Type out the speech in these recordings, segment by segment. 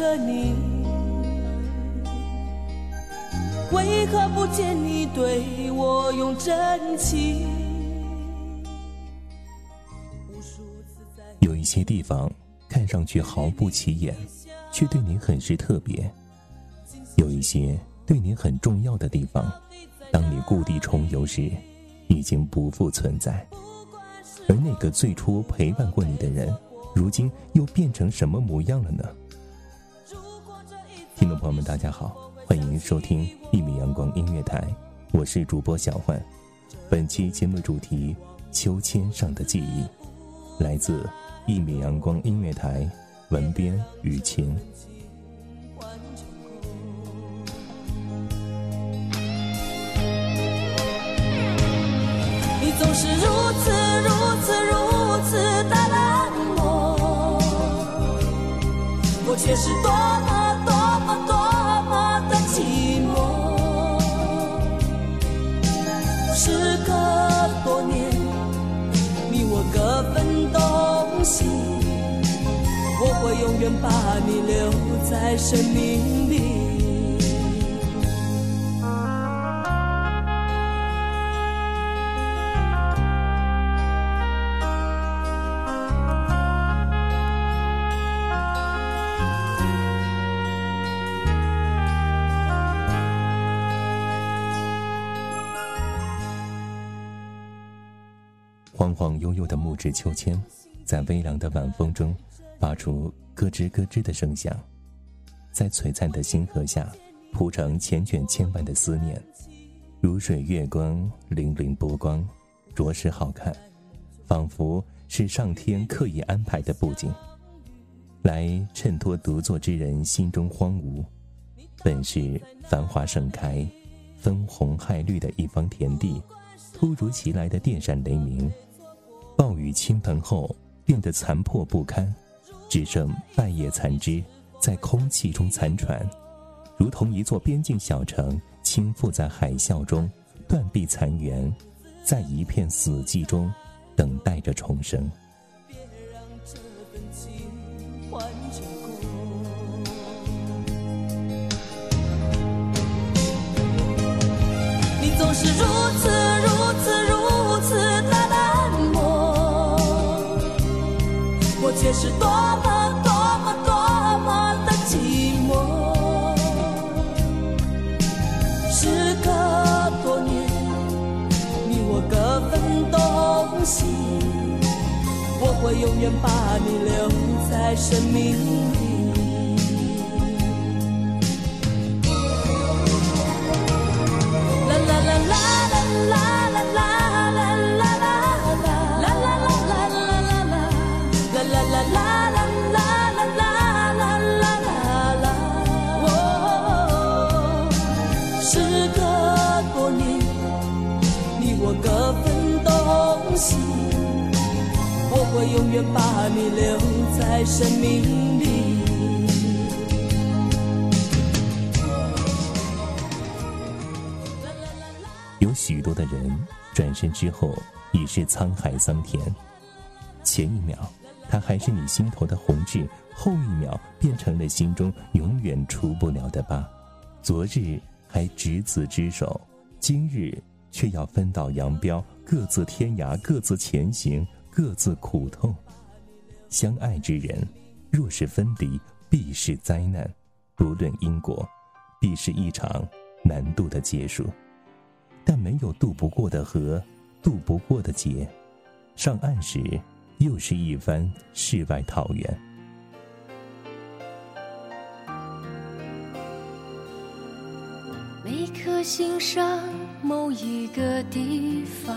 着你，为何不见你对我用真情？有一些地方看上去毫不起眼，却对你很是特别；有一些对你很重要的地方，当你故地重游时，已经不复存在。而那个最初陪伴过你的人，如今又变成什么模样了呢？听众朋友们，大家好，欢迎收听一米阳光音乐台，我是主播小焕。本期节目主题：秋千上的记忆，来自一米阳光音乐台，文编雨晴。你总是如此如此如此的冷漠，我却是多把你留在生命里。晃晃悠悠的木质秋千，在微凉的晚风中发出咯吱咯吱的声响，在璀璨的星河下铺成千卷千万的思念，如水月光，粼粼波光，着实好看，仿佛是上天刻意安排的布景，来衬托独坐之人心中荒芜。本是繁华盛开、分红害绿的一方田地，突如其来的电闪雷鸣。暴雨倾盆后，变得残破不堪，只剩半叶残枝在空气中残喘，如同一座边境小城倾覆在海啸中，断壁残垣，在一片死寂中等待着重生。别让这份情换成空。你总是如此我却是多么多么多么的寂寞。时隔多年，你我各分东西。我会永远把你留在生命里。啦啦啦啦啦永远把你留在生命里。有许多的人转身之后已是沧海桑田，前一秒他还是你心头的红痣，后一秒变成了心中永远除不了的疤。昨日还执子之手，今日却要分道扬镳，各自天涯，各自前行，各自苦痛。相爱之人，若是分离，必是灾难；不论因果，必是一场难渡的结束。但没有渡不过的河，渡不过的劫。上岸时，又是一番世外桃源。每颗心上某一个地方，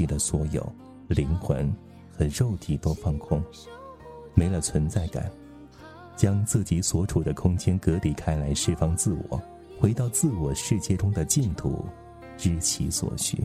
弃了所有，灵魂和肉体都放空，没了存在感，将自己所处的空间隔离开来，释放自我，回到自我世界中的净土，知其所需。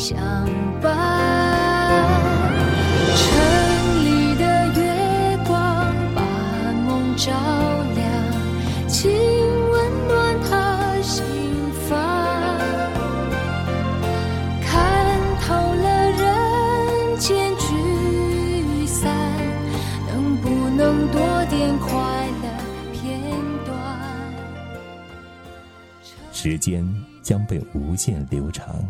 相伴城里的月光把梦照亮请温暖他心房看透了人间聚散能不能多点快乐片段时间将被无限流长。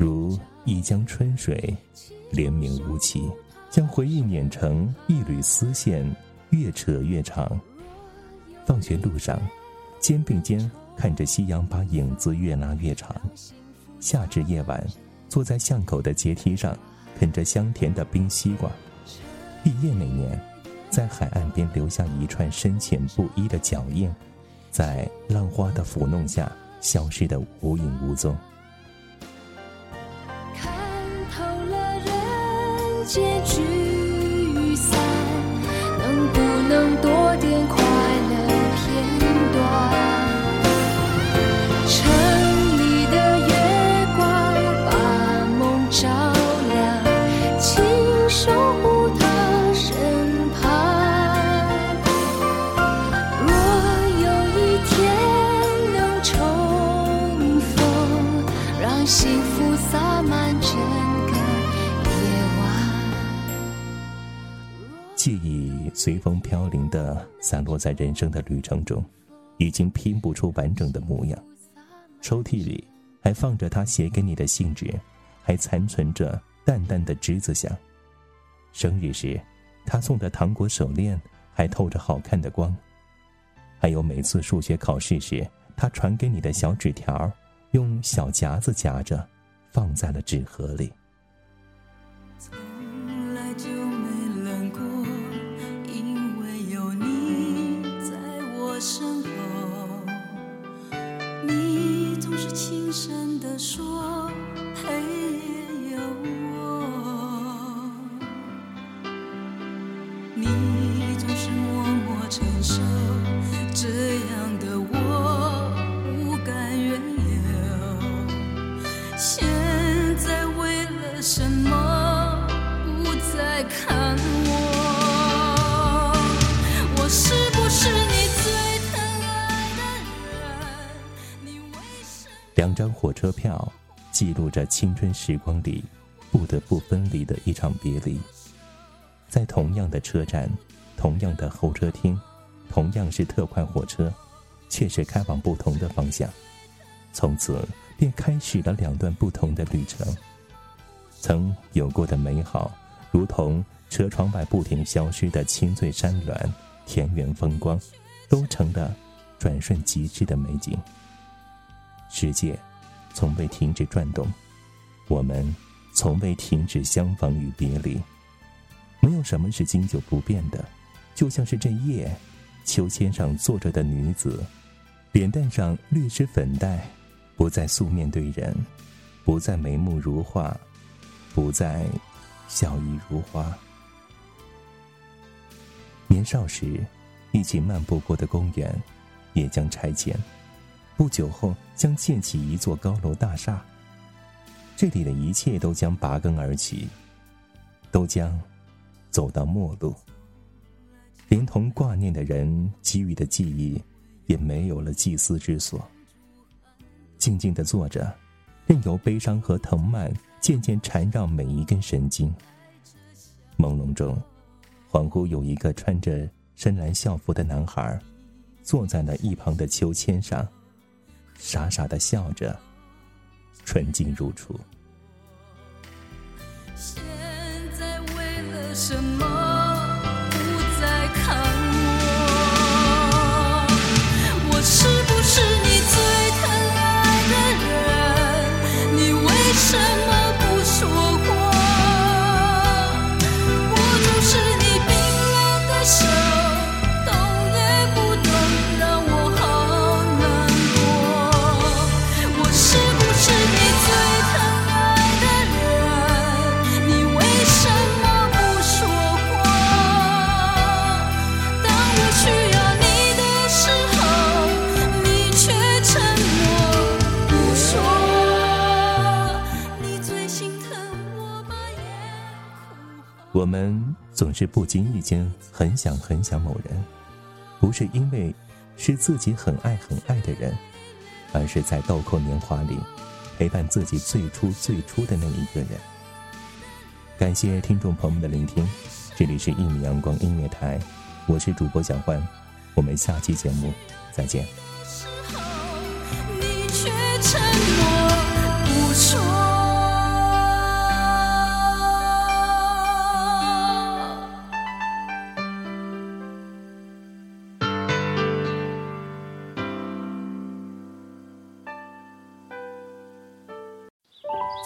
如一江春水，连绵无期，将回忆碾成一缕丝线，越扯越长。放学路上，肩并肩看着夕阳把影子越拉越长。夏至夜晚，坐在巷口的阶梯上，啃着香甜的冰西瓜。毕业那年，在海岸边留下一串深浅不一的脚印。在浪花的抚弄下，消失的无影无踪。随风飘零的散落在人生的旅程中，已经拼不出完整的模样。抽屉里还放着他写给你的信纸，还残存着淡淡的栀子香。生日时，他送的糖果手链还透着好看的光。还有每次数学考试时，他传给你的小纸条，用小夹子夹着，放在了纸盒里。你轻声地说，黑夜有我，你总是默默承受。火车票，记录着青春时光里不得不分离的一场别离。在同样的车站，同样的候车厅，同样是特快火车，却是开往不同的方向。从此便开始了两段不同的旅程。曾有过的美好，如同车窗外不停消失的青翠山峦、田园风光，都成了转瞬即逝的美景。世界从未停止转动，我们从未停止相逢与别离。没有什么是经久不变的，就像是这夜，秋千上坐着的女子，脸蛋上略施粉黛，不再素面对人，不再眉目如画，不再笑意如花。年少时一起漫步过的公园，也将拆迁。不久后，将建起一座高楼大厦。这里的一切都将拔根而起，都将走到末路。连同挂念的人给予的记忆，也没有了祭祀之所。静静的坐着，任由悲伤和藤蔓渐渐缠绕每一根神经。朦胧中，恍惚有一个穿着深蓝校服的男孩，坐在了一旁的秋千上。傻傻的笑着，纯净如初。现在为了什么我们总是不经意间很想很想某人，不是因为是自己很爱很爱的人，而是在豆蔻年华里陪伴自己最初最初的那一个人。感谢听众朋友们的聆听，这里是《一米阳光音乐台》，我是主播小欢，我们下期节目再见。